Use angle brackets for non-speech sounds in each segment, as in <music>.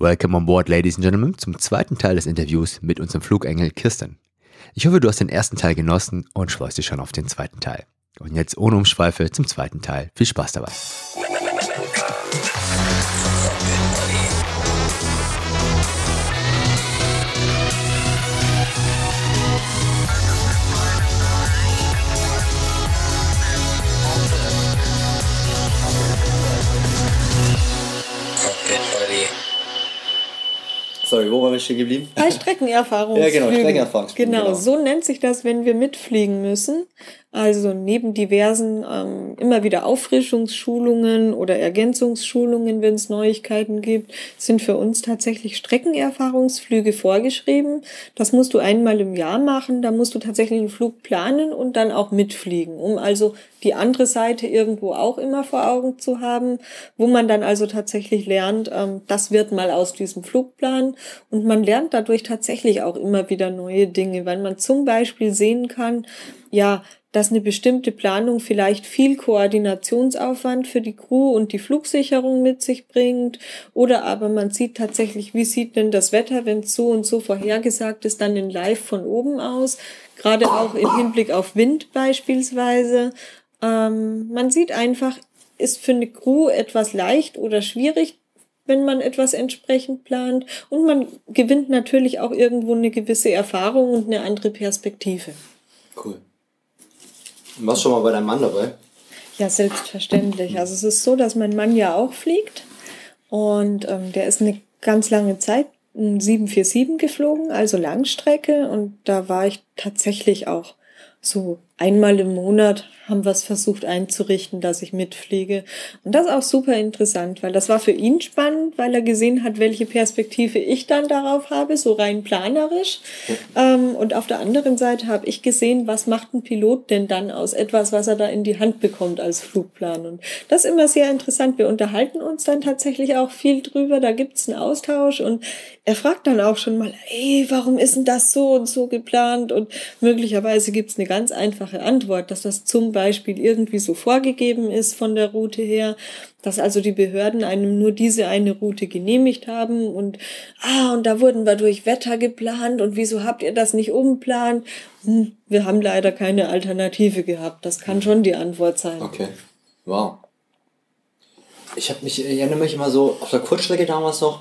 Welcome on board, ladies and gentlemen, zum zweiten Teil des Interviews mit unserem Flugengel Kirsten. Ich hoffe, du hast den ersten Teil genossen und freust dich schon auf den zweiten Teil. Und jetzt ohne Umschweife zum zweiten Teil. Viel Spaß dabei. Sorry, wo waren wir stehen geblieben? Bei Streckenerfahrungsflügen. ja, genau, Streckenerfahrungsflügen. Genau, genau, so nennt sich das, wenn wir mitfliegen müssen. Also neben diversen ähm, immer wieder Auffrischungsschulungen oder Ergänzungsschulungen, wenn es Neuigkeiten gibt, sind für uns tatsächlich Streckenerfahrungsflüge vorgeschrieben. Das musst du einmal im Jahr machen. Da musst du tatsächlich einen Flug planen und dann auch mitfliegen, um also die andere Seite irgendwo auch immer vor Augen zu haben, wo man dann also tatsächlich lernt, ähm, das wird mal aus diesem Flugplan und man lernt dadurch tatsächlich auch immer wieder neue Dinge, weil man zum Beispiel sehen kann, ja, dass eine bestimmte Planung vielleicht viel Koordinationsaufwand für die Crew und die Flugsicherung mit sich bringt. Oder aber man sieht tatsächlich, wie sieht denn das Wetter, wenn es so und so vorhergesagt ist, dann in Live von oben aus. Gerade auch im Hinblick auf Wind beispielsweise. Ähm, man sieht einfach, ist für eine Crew etwas leicht oder schwierig, wenn man etwas entsprechend plant. Und man gewinnt natürlich auch irgendwo eine gewisse Erfahrung und eine andere Perspektive. Cool. Warst schon mal bei deinem Mann dabei? Ja, selbstverständlich. Also es ist so, dass mein Mann ja auch fliegt und ähm, der ist eine ganz lange Zeit 747 geflogen, also Langstrecke und da war ich tatsächlich auch so einmal im Monat haben wir es versucht einzurichten, dass ich mitfliege. Und das ist auch super interessant, weil das war für ihn spannend, weil er gesehen hat, welche Perspektive ich dann darauf habe, so rein planerisch. Ähm, und auf der anderen Seite habe ich gesehen, was macht ein Pilot denn dann aus etwas, was er da in die Hand bekommt als Flugplan. Und das ist immer sehr interessant. Wir unterhalten uns dann tatsächlich auch viel drüber. Da gibt es einen Austausch und er fragt dann auch schon mal, ey, warum ist denn das so und so geplant? Und möglicherweise gibt es eine ganz einfache einfache Antwort, dass das zum Beispiel irgendwie so vorgegeben ist von der Route her, dass also die Behörden einem nur diese eine Route genehmigt haben und ah, und da wurden wir durch Wetter geplant und wieso habt ihr das nicht umplant? Hm, wir haben leider keine Alternative gehabt. Das kann schon die Antwort sein. Okay. Wow. Ich habe mich, ich erinnere mich immer so auf der Kurzstrecke damals noch,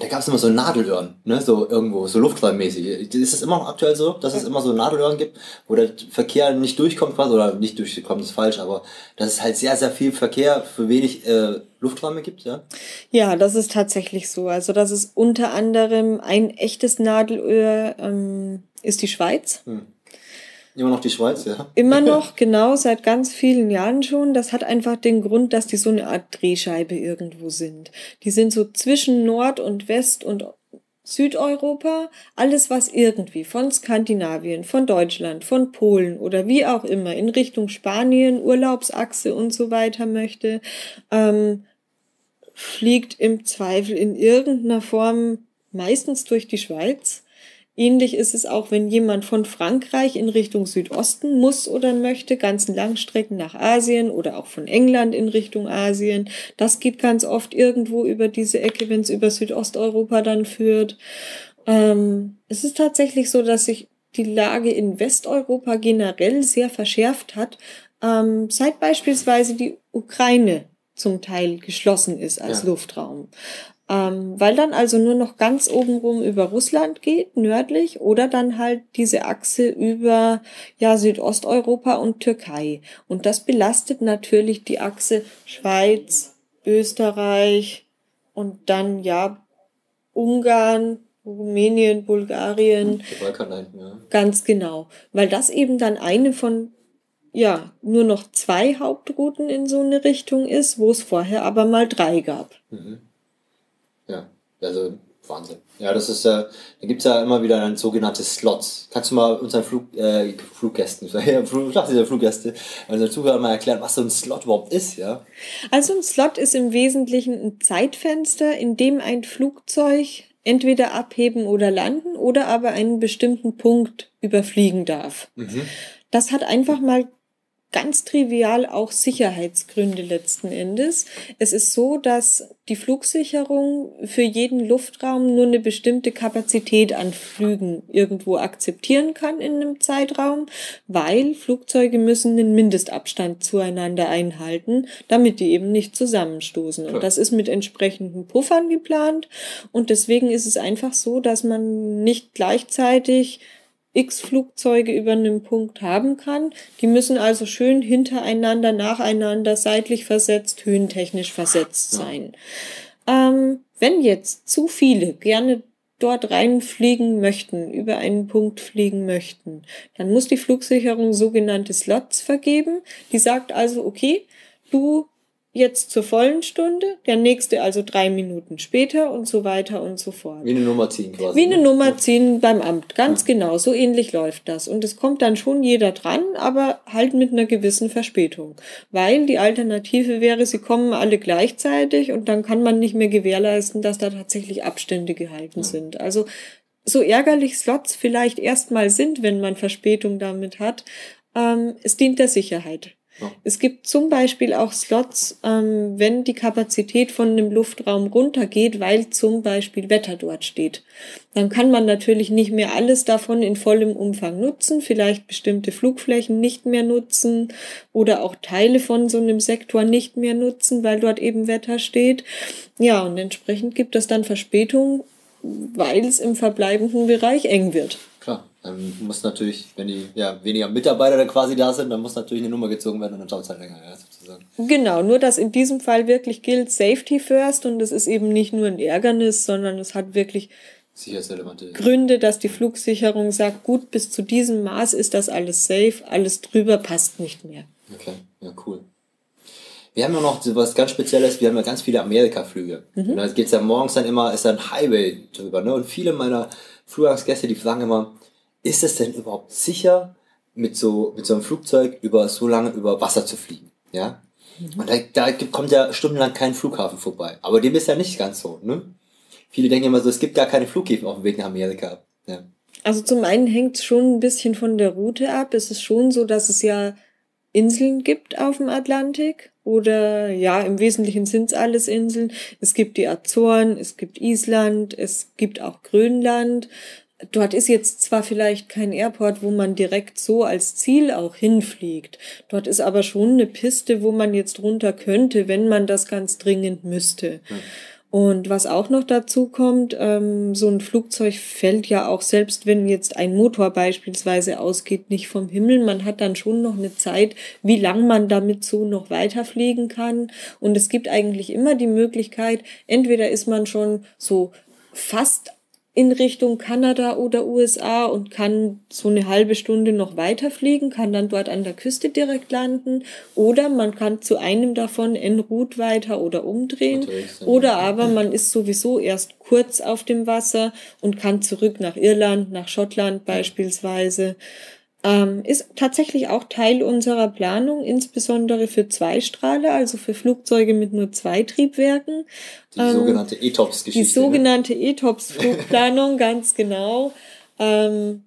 da gab es immer so Nadelöhren, ne? so irgendwo, so luftfallmäßig. Ist es immer noch aktuell so, dass es immer so Nadelöhren gibt, wo der Verkehr nicht durchkommt quasi, oder nicht durchkommt, ist falsch, aber dass es halt sehr, sehr viel Verkehr für wenig äh, Lufträume gibt, ja? Ja, das ist tatsächlich so. Also das ist unter anderem ein echtes Nadelöhr ähm, ist die Schweiz. Hm. Immer noch die Schweiz, ja. Immer <laughs> noch, genau, seit ganz vielen Jahren schon. Das hat einfach den Grund, dass die so eine Art Drehscheibe irgendwo sind. Die sind so zwischen Nord und West und Südeuropa, alles was irgendwie von Skandinavien, von Deutschland, von Polen oder wie auch immer in Richtung Spanien, Urlaubsachse und so weiter möchte, ähm, fliegt im Zweifel in irgendeiner Form meistens durch die Schweiz Ähnlich ist es auch, wenn jemand von Frankreich in Richtung Südosten muss oder möchte, ganzen Langstrecken nach Asien oder auch von England in Richtung Asien. Das geht ganz oft irgendwo über diese Ecke, wenn es über Südosteuropa dann führt. Ähm, es ist tatsächlich so, dass sich die Lage in Westeuropa generell sehr verschärft hat, ähm, seit beispielsweise die Ukraine zum Teil geschlossen ist als ja. Luftraum. Ähm, weil dann also nur noch ganz obenrum über Russland geht, nördlich, oder dann halt diese Achse über ja, Südosteuropa und Türkei. Und das belastet natürlich die Achse Schweiz, Österreich und dann ja Ungarn, Rumänien, Bulgarien. Balkan, ja. Ganz genau. Weil das eben dann eine von ja, nur noch zwei Hauptrouten in so eine Richtung ist, wo es vorher aber mal drei gab. Mhm. Ja, also Wahnsinn. Ja, das ist ja, da gibt es ja immer wieder ein sogenanntes Slots. Kannst du mal unseren Flug, äh, Fluggästen, <laughs> Fluggäste, Fluggäste, unseren Zuhörern mal erklären, was so ein Slot überhaupt ist, ja? Also ein Slot ist im Wesentlichen ein Zeitfenster, in dem ein Flugzeug entweder abheben oder landen oder aber einen bestimmten Punkt überfliegen darf. Mhm. Das hat einfach mal ganz trivial auch Sicherheitsgründe letzten Endes. Es ist so, dass die Flugsicherung für jeden Luftraum nur eine bestimmte Kapazität an Flügen irgendwo akzeptieren kann in einem Zeitraum, weil Flugzeuge müssen den Mindestabstand zueinander einhalten, damit die eben nicht zusammenstoßen. Und das ist mit entsprechenden Puffern geplant. Und deswegen ist es einfach so, dass man nicht gleichzeitig x Flugzeuge über einem Punkt haben kann. Die müssen also schön hintereinander, nacheinander, seitlich versetzt, höhentechnisch versetzt sein. Ähm, wenn jetzt zu viele gerne dort reinfliegen möchten, über einen Punkt fliegen möchten, dann muss die Flugsicherung sogenannte Slots vergeben. Die sagt also, okay, du jetzt zur vollen Stunde, der nächste also drei Minuten später und so weiter und so fort. Wie eine Nummer ziehen quasi. Wie eine ne? Nummer ziehen beim Amt, ganz ja. genau, so ähnlich läuft das. Und es kommt dann schon jeder dran, aber halt mit einer gewissen Verspätung. Weil die Alternative wäre, sie kommen alle gleichzeitig und dann kann man nicht mehr gewährleisten, dass da tatsächlich Abstände gehalten ja. sind. Also so ärgerlich Slots vielleicht erstmal sind, wenn man Verspätung damit hat, ähm, es dient der Sicherheit. Es gibt zum Beispiel auch Slots, ähm, wenn die Kapazität von einem Luftraum runtergeht, weil zum Beispiel Wetter dort steht. Dann kann man natürlich nicht mehr alles davon in vollem Umfang nutzen, vielleicht bestimmte Flugflächen nicht mehr nutzen oder auch Teile von so einem Sektor nicht mehr nutzen, weil dort eben Wetter steht. Ja, und entsprechend gibt es dann Verspätung, weil es im verbleibenden Bereich eng wird. Dann muss natürlich, wenn die ja, weniger Mitarbeiter da quasi da sind, dann muss natürlich eine Nummer gezogen werden und dann dauert es halt länger, ja, sozusagen. Genau, nur dass in diesem Fall wirklich gilt Safety first und es ist eben nicht nur ein Ärgernis, sondern es hat wirklich Gründe, dass die Flugsicherung sagt, gut, bis zu diesem Maß ist das alles safe, alles drüber passt nicht mehr. Okay, ja, cool. Wir haben ja noch so was ganz Spezielles, wir haben ja ganz viele Amerika-Flüge. Mhm. Und da geht es ja morgens dann immer, ist da ein Highway drüber. Ne? Und viele meiner Flughausgäste, die fragen immer, ist es denn überhaupt sicher, mit so, mit so einem Flugzeug über so lange über Wasser zu fliegen? Ja? Mhm. Und da, da kommt ja stundenlang kein Flughafen vorbei. Aber dem ist ja nicht ganz so, ne? Viele denken immer so, es gibt gar keine Flughäfen auf dem Weg nach Amerika. Ja. Also zum einen hängt es schon ein bisschen von der Route ab. Es ist schon so, dass es ja Inseln gibt auf dem Atlantik. Oder ja, im Wesentlichen sind es alles Inseln. Es gibt die Azoren, es gibt Island, es gibt auch Grönland. Dort ist jetzt zwar vielleicht kein Airport, wo man direkt so als Ziel auch hinfliegt. Dort ist aber schon eine Piste, wo man jetzt runter könnte, wenn man das ganz dringend müsste. Hm. Und was auch noch dazu kommt, ähm, so ein Flugzeug fällt ja auch, selbst wenn jetzt ein Motor beispielsweise ausgeht, nicht vom Himmel. Man hat dann schon noch eine Zeit, wie lang man damit so noch weiterfliegen kann. Und es gibt eigentlich immer die Möglichkeit, entweder ist man schon so fast in Richtung Kanada oder USA und kann so eine halbe Stunde noch weiterfliegen, kann dann dort an der Küste direkt landen oder man kann zu einem davon en route weiter oder umdrehen oder aber man ist sowieso erst kurz auf dem Wasser und kann zurück nach Irland, nach Schottland beispielsweise. Ähm, ist tatsächlich auch Teil unserer Planung, insbesondere für Zweistrahler, also für Flugzeuge mit nur zwei Triebwerken. Die ähm, sogenannte ETOPS-Geschichte. Die ne? sogenannte ne? ETOPS-Flugplanung, <laughs> ganz genau. Ähm,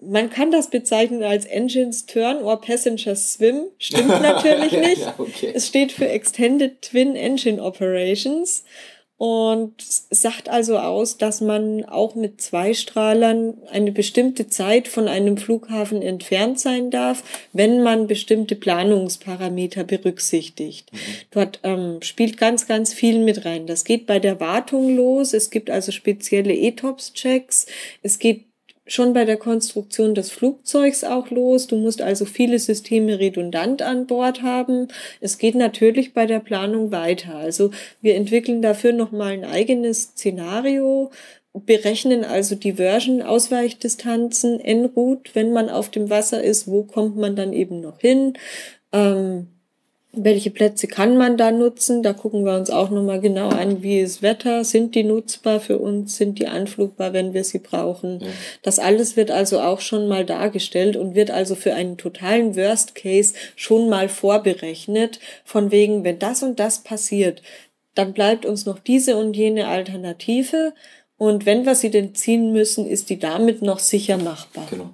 man kann das bezeichnen als Engines Turn or Passengers Swim. Stimmt <laughs> natürlich nicht. ja, okay. Es steht für Extended Twin Engine Operations und sagt also aus, dass man auch mit zwei Strahlern eine bestimmte Zeit von einem Flughafen entfernt sein darf, wenn man bestimmte Planungsparameter berücksichtigt. Mhm. Dort ähm, spielt ganz, ganz viel mit rein. Das geht bei der Wartung los. Es gibt also spezielle ETOPS-Checks. Es geht schon bei der Konstruktion des Flugzeugs auch los. Du musst also viele Systeme redundant an Bord haben. Es geht natürlich bei der Planung weiter. Also wir entwickeln dafür nochmal ein eigenes Szenario, berechnen also Diversion, Ausweichdistanzen, en-route, wenn man auf dem Wasser ist, wo kommt man dann eben noch hin. Ähm, welche Plätze kann man da nutzen? Da gucken wir uns auch nochmal genau an, wie ist Wetter, sind die nutzbar für uns, sind die anflugbar, wenn wir sie brauchen. Ja. Das alles wird also auch schon mal dargestellt und wird also für einen totalen Worst Case schon mal vorberechnet, von wegen, wenn das und das passiert, dann bleibt uns noch diese und jene Alternative und wenn wir sie denn ziehen müssen, ist die damit noch sicher machbar. Genau.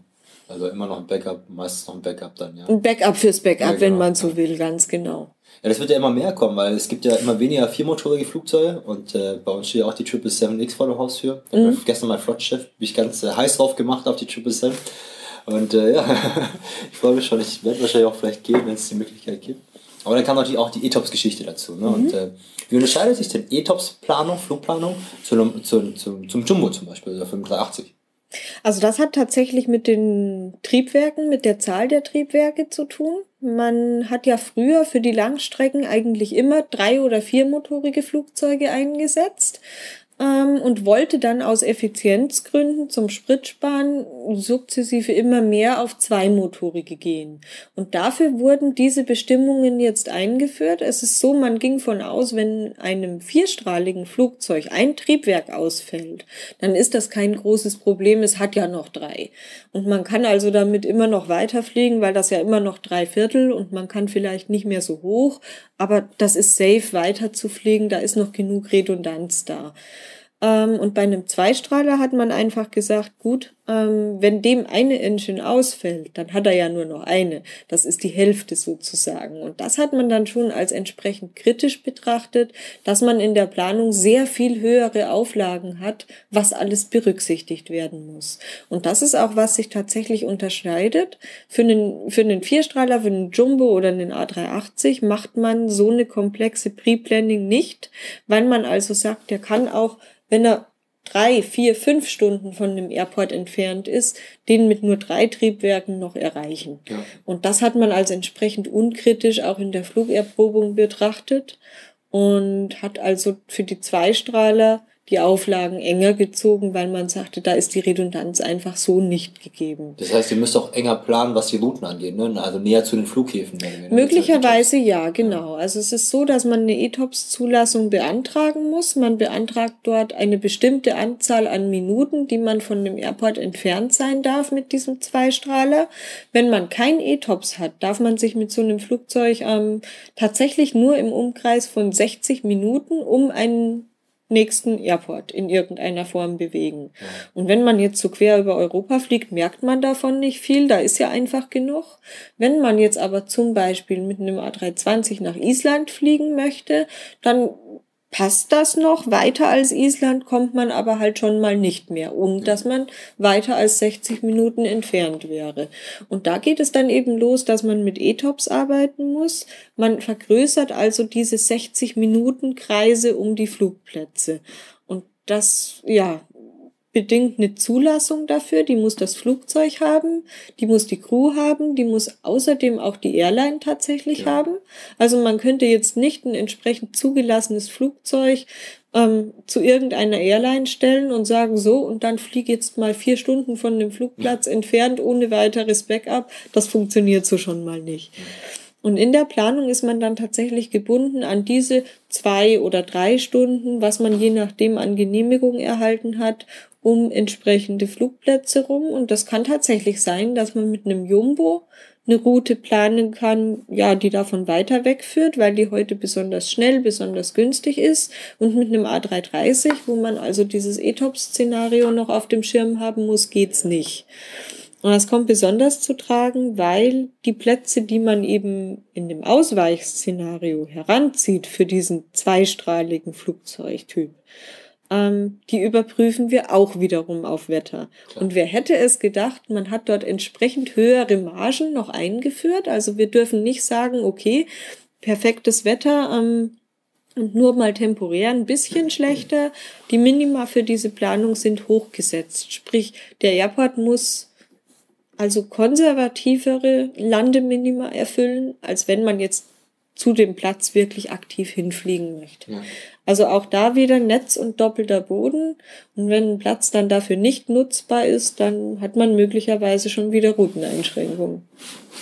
Also immer noch ein Backup, meistens noch ein Backup dann, ja. Ein Backup fürs Backup, Ja, genau, wenn man so will, ganz genau. Ja, das wird ja immer mehr kommen, weil es gibt ja immer weniger viermotorige Flugzeuge und äh, bei uns steht ja auch die 777X vor der Haustür. Ich Mhm. gestern mein Flottschiff, bin ich ganz äh, heiß drauf gemacht auf die 777. Und äh, ja, <laughs> ich freue mich schon, ich werde wahrscheinlich auch vielleicht gehen, wenn es die Möglichkeit gibt. Aber dann kam natürlich auch die ETOPS-Geschichte dazu. Ne? Und Mhm. äh, wie unterscheidet sich denn ETOPS-Planung, Flugplanung zu einem, zu, zu, zum Jumbo zum Beispiel, oder 380? Also das hat tatsächlich mit den Triebwerken, mit der Zahl der Triebwerke zu tun. Man hat ja früher für die Langstrecken eigentlich immer drei- oder viermotorige Flugzeuge eingesetzt ähm, und wollte dann aus Effizienzgründen zum Spritsparen sukzessive immer mehr auf zweimotorige gehen. Und dafür wurden diese Bestimmungen jetzt eingeführt. Es ist so, man ging von aus, wenn einem vierstrahligen Flugzeug ein Triebwerk ausfällt, dann ist das kein großes Problem. Es hat ja noch drei. Und man kann also damit immer noch weiterfliegen, weil das ja immer noch drei Viertel und man kann vielleicht nicht mehr so hoch, aber das ist safe weiter zu fliegen. Da ist noch genug Redundanz da. Ähm, und bei einem Zweistrahler hat man einfach gesagt, gut, ähm, wenn dem eine Engine ausfällt, dann hat er ja nur noch eine. Das ist die Hälfte sozusagen. Und das hat man dann schon als entsprechend kritisch betrachtet, dass man in der Planung sehr viel höhere Auflagen hat, was alles berücksichtigt werden muss. Und das ist auch, was sich tatsächlich unterscheidet. Für einen, für einen Vierstrahler, für einen Jumbo oder einen A380 macht man so eine komplexe Pre-Planning nicht, weil man also sagt, der kann auch wenn er drei, vier, fünf Stunden von dem Airport entfernt ist, den mit nur drei Triebwerken noch erreichen. Ja. Und das hat man als entsprechend unkritisch auch in der Flugerprobung betrachtet und hat also für die Zweistrahler die Auflagen enger gezogen, weil man sagte, da ist die Redundanz einfach so nicht gegeben. Das heißt, ihr müsst auch enger planen, was die Routen angeht, ne? also näher zu den Flughäfen. Möglicherweise ja, genau. Also es ist so, dass man eine ETOPS-Zulassung beantragen muss. Man beantragt dort eine bestimmte Anzahl an Minuten, die man von dem Airport entfernt sein darf mit diesem Zweistrahler. Wenn man kein ETOPS hat, darf man sich mit so einem Flugzeug ähm, tatsächlich nur im Umkreis von 60 Minuten um einen nächsten Airport in irgendeiner Form bewegen. Und wenn man jetzt so quer über Europa fliegt, merkt man davon nicht viel, da ist ja einfach genug. Wenn man jetzt aber zum Beispiel mit einem A320 nach Island fliegen möchte, dann passt das noch. Weiter als Island kommt man aber halt schon mal nicht mehr, ohne dass man weiter als 60 Minuten entfernt wäre. Und da geht es dann eben los, dass man mit ETOPS arbeiten muss. Man vergrößert also diese 60 Minuten Kreise um die Flugplätze. Und das, ja, bedingt eine Zulassung dafür, die muss das Flugzeug haben, die muss die Crew haben, die muss außerdem auch die Airline tatsächlich Ja. haben. Also man könnte jetzt nicht ein entsprechend zugelassenes Flugzeug ähm, zu irgendeiner Airline stellen und sagen, so, und dann flieg jetzt mal vier Stunden von dem Flugplatz entfernt ohne weiteres Backup. Das funktioniert so schon mal nicht. Und in der Planung ist man dann tatsächlich gebunden an diese zwei oder drei Stunden, was man je nachdem an Genehmigung erhalten hat, um entsprechende Flugplätze rum. Und das kann tatsächlich sein, dass man mit einem Jumbo eine Route planen kann, ja, die davon weiter wegführt, weil die heute besonders schnell, besonders günstig ist. Und mit einem A330, wo man also dieses ETOPS-Szenario noch auf dem Schirm haben muss, geht's nicht. Und das kommt besonders zu tragen, weil die Plätze, die man eben in dem Ausweichszenario heranzieht für diesen zweistrahligen Flugzeugtyp, ähm, die überprüfen wir auch wiederum auf Wetter. Klar. Und wer hätte es gedacht, man hat dort entsprechend höhere Margen noch eingeführt. Also wir dürfen nicht sagen, okay, perfektes Wetter, ähm, und nur mal temporär ein bisschen <clears throat> schlechter. Die Minima für diese Planung sind hochgesetzt. Sprich, der Airport muss also konservativere Landeminima erfüllen, als wenn man jetzt zu dem Platz wirklich aktiv hinfliegen möchte. Ja. Also auch da wieder Netz und doppelter Boden. Und wenn ein Platz dann dafür nicht nutzbar ist, dann hat man möglicherweise schon wieder Routeneinschränkungen.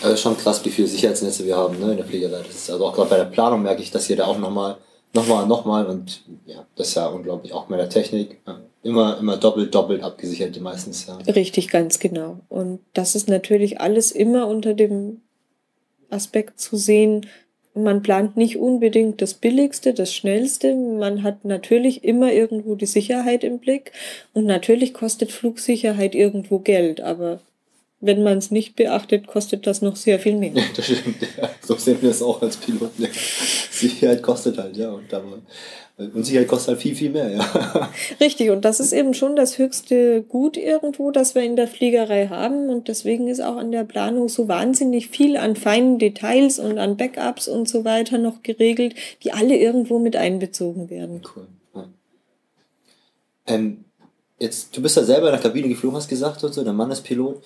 Also schon krass, wie viele Sicherheitsnetze wir haben ne, in der Fliegerei. Das ist also auch gerade bei der Planung merke ich, dass ihr da auch nochmal, nochmal, nochmal und ja, das ist ja unglaublich auch bei der Technik. Immer, immer doppelt, doppelt abgesichert meistens. Ja. Richtig, ganz genau. Und das ist natürlich alles immer unter dem Aspekt zu sehen, man plant nicht unbedingt das Billigste, das Schnellste. Man hat natürlich immer irgendwo die Sicherheit im Blick. Und natürlich kostet Flugsicherheit irgendwo Geld. Aber wenn man es nicht beachtet, kostet das noch sehr viel mehr. Das stimmt, ja. So sehen wir es auch als Piloten. Ja. Sicherheit kostet halt, ja. Und, aber, und Sicherheit kostet halt viel, viel mehr, ja. <laughs> Richtig, und das ist eben schon das höchste Gut irgendwo, das wir in der Fliegerei haben. Und deswegen ist auch an der Planung so wahnsinnig viel an feinen Details und an Backups und so weiter noch geregelt, die alle irgendwo mit einbezogen werden. Cool. Ja. Ähm, jetzt, du bist ja selber in der Kabine geflogen, hast gesagt und so, der Mann ist Pilot.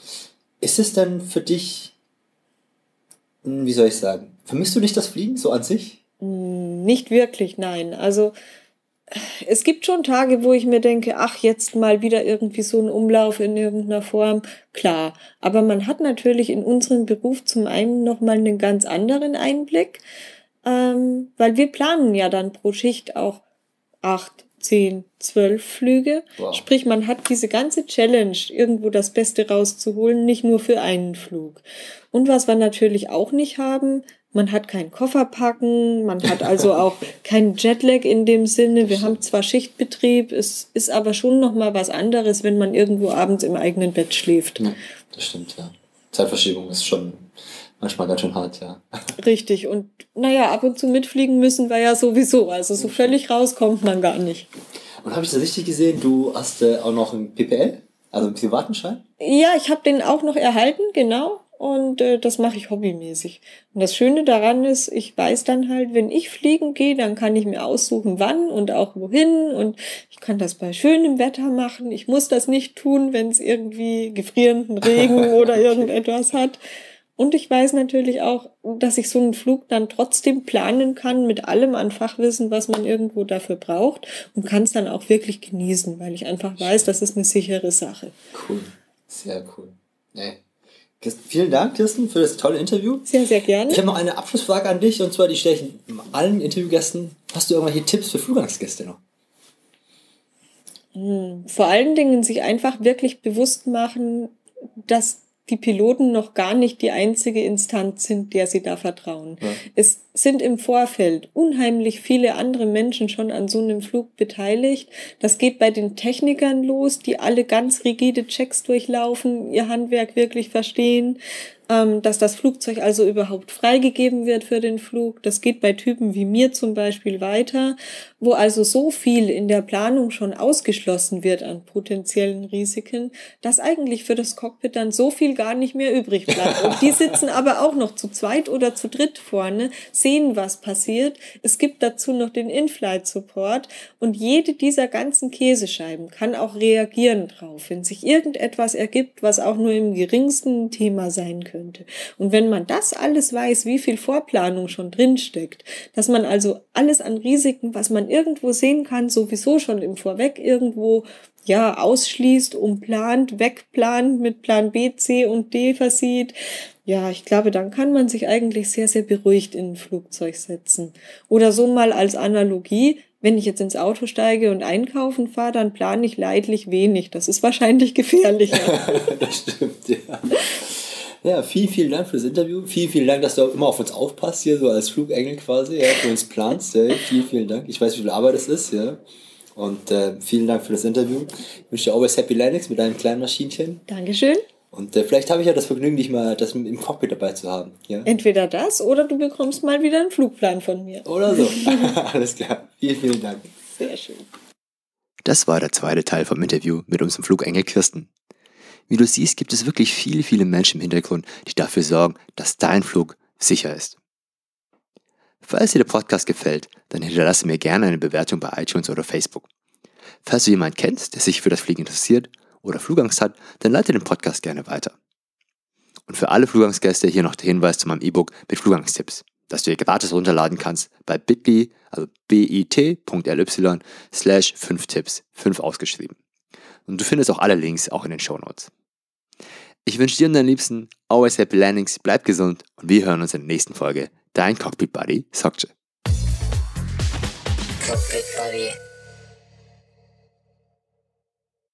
Ist es denn für dich, hm, wie soll ich sagen, vermisst du nicht das Fliegen so an sich? Hm, nicht wirklich, nein. Also es gibt schon Tage, wo ich mir denke, ach, jetzt mal wieder irgendwie so ein Umlauf in irgendeiner Form. Klar, aber man hat natürlich in unserem Beruf zum einen nochmal einen ganz anderen Einblick, ähm, weil wir planen ja dann pro Schicht auch acht, zehn, zwölf Flüge. Wow. Sprich, man hat diese ganze Challenge, irgendwo das Beste rauszuholen, nicht nur für einen Flug. Und was wir natürlich auch nicht haben, man hat keinen Koffer packen, man hat also <laughs> auch keinen Jetlag in dem Sinne. Wir haben zwar Schichtbetrieb, es ist aber schon noch mal was anderes, wenn man irgendwo abends im eigenen Bett schläft. Ja, das stimmt, ja. Zeitverschiebung ist schon manchmal ganz schön hart, ja. <laughs> Richtig. Und naja, ab und zu mitfliegen müssen wir ja sowieso. Also so völlig raus kommt man gar nicht. Und habe ich das richtig gesehen? Du hast äh, auch noch ein PPL, also einen privaten Schein? Ja, ich habe den auch noch erhalten, genau. Und äh, das mache ich hobbymäßig. Und das Schöne daran ist, ich weiß dann halt, wenn ich fliegen gehe, dann kann ich mir aussuchen, wann und auch wohin. Und ich kann das bei schönem Wetter machen. Ich muss das nicht tun, wenn es irgendwie gefrierenden <laughs> Regen oder irgendetwas hat. Und ich weiß natürlich auch, dass ich so einen Flug dann trotzdem planen kann mit allem an Fachwissen, was man irgendwo dafür braucht und kann es dann auch wirklich genießen, weil ich einfach weiß, das ist eine sichere Sache. Cool, sehr cool. Nee. Vielen Dank, Kirsten, für das tolle Interview. Sehr, sehr gerne. Ich habe noch eine Abschlussfrage an dich und zwar die stelle ich allen Interviewgästen. Hast du irgendwelche Tipps für Flugangsgäste noch? Hm, vor allen Dingen sich einfach wirklich bewusst machen, dass die Piloten noch gar nicht die einzige Instanz sind, der sie da vertrauen. Ja. Es sind im Vorfeld unheimlich viele andere Menschen schon an so einem Flug beteiligt. Das geht bei den Technikern los, die alle ganz rigide Checks durchlaufen, ihr Handwerk wirklich verstehen dass das Flugzeug also überhaupt freigegeben wird für den Flug. Das geht bei Typen wie mir zum Beispiel weiter, wo also so viel in der Planung schon ausgeschlossen wird an potenziellen Risiken, dass eigentlich für das Cockpit dann so viel gar nicht mehr übrig bleibt. Und die <laughs> sitzen aber auch noch zu zweit oder zu dritt vorne, sehen, was passiert. Es gibt dazu noch den In-Flight-Support und jede dieser ganzen Käsescheiben kann auch reagieren drauf, wenn sich irgendetwas ergibt, was auch nur im geringsten Thema sein könnte könnte. Und wenn man das alles weiß, wie viel Vorplanung schon drinsteckt, dass man also alles an Risiken, was man irgendwo sehen kann, sowieso schon im Vorweg irgendwo ja, ausschließt, umplant, wegplant, mit Plan B, C und D versieht. Ja, ich glaube, dann kann man sich eigentlich sehr, sehr beruhigt in ein Flugzeug setzen. Oder so mal als Analogie, wenn ich jetzt ins Auto steige und einkaufen fahre, dann plane ich leidlich wenig. Das ist wahrscheinlich gefährlicher. <laughs> das stimmt, ja. Ja, vielen, vielen Dank für das Interview. Vielen, vielen Dank, dass du auch immer auf uns aufpasst, hier so als Flugengel quasi, ja, für uns planst. Ja. Vielen, vielen Dank. Ich weiß, wie viel Arbeit es ist, ja. Und äh, vielen Dank für das Interview. Ich wünsche dir always Happy Landings mit deinem kleinen Maschinchen. Dankeschön. Und äh, vielleicht habe ich ja das Vergnügen, dich mal das im Cockpit dabei zu haben. Ja? Entweder das oder du bekommst mal wieder einen Flugplan von mir. Oder so. <laughs> Alles klar. Vielen, vielen Dank. Sehr schön. Das war der zweite Teil vom Interview mit unserem Flugengel Kirsten. Wie du siehst, gibt es wirklich viele, viele Menschen im Hintergrund, die dafür sorgen, dass dein Flug sicher ist. Falls dir der Podcast gefällt, dann hinterlasse mir gerne eine Bewertung bei iTunes oder Facebook. Falls du jemanden kennst, der sich für das Fliegen interessiert oder Flugangst hat, dann leite den Podcast gerne weiter. Und für alle Flugangstgäste hier noch der Hinweis zu meinem E-Book mit Flugangstipps, das du dir gratis runterladen kannst bei bit.ly, also bit.ly slash 5 Tipps, 5 ausgeschrieben. Und du findest auch alle Links auch in den Show Notes. Ich wünsche dir und deinen Liebsten always happy landings, bleib gesund und wir hören uns in der nächsten Folge. Dein Cockpit Buddy, Sokje. Cockpit Buddy.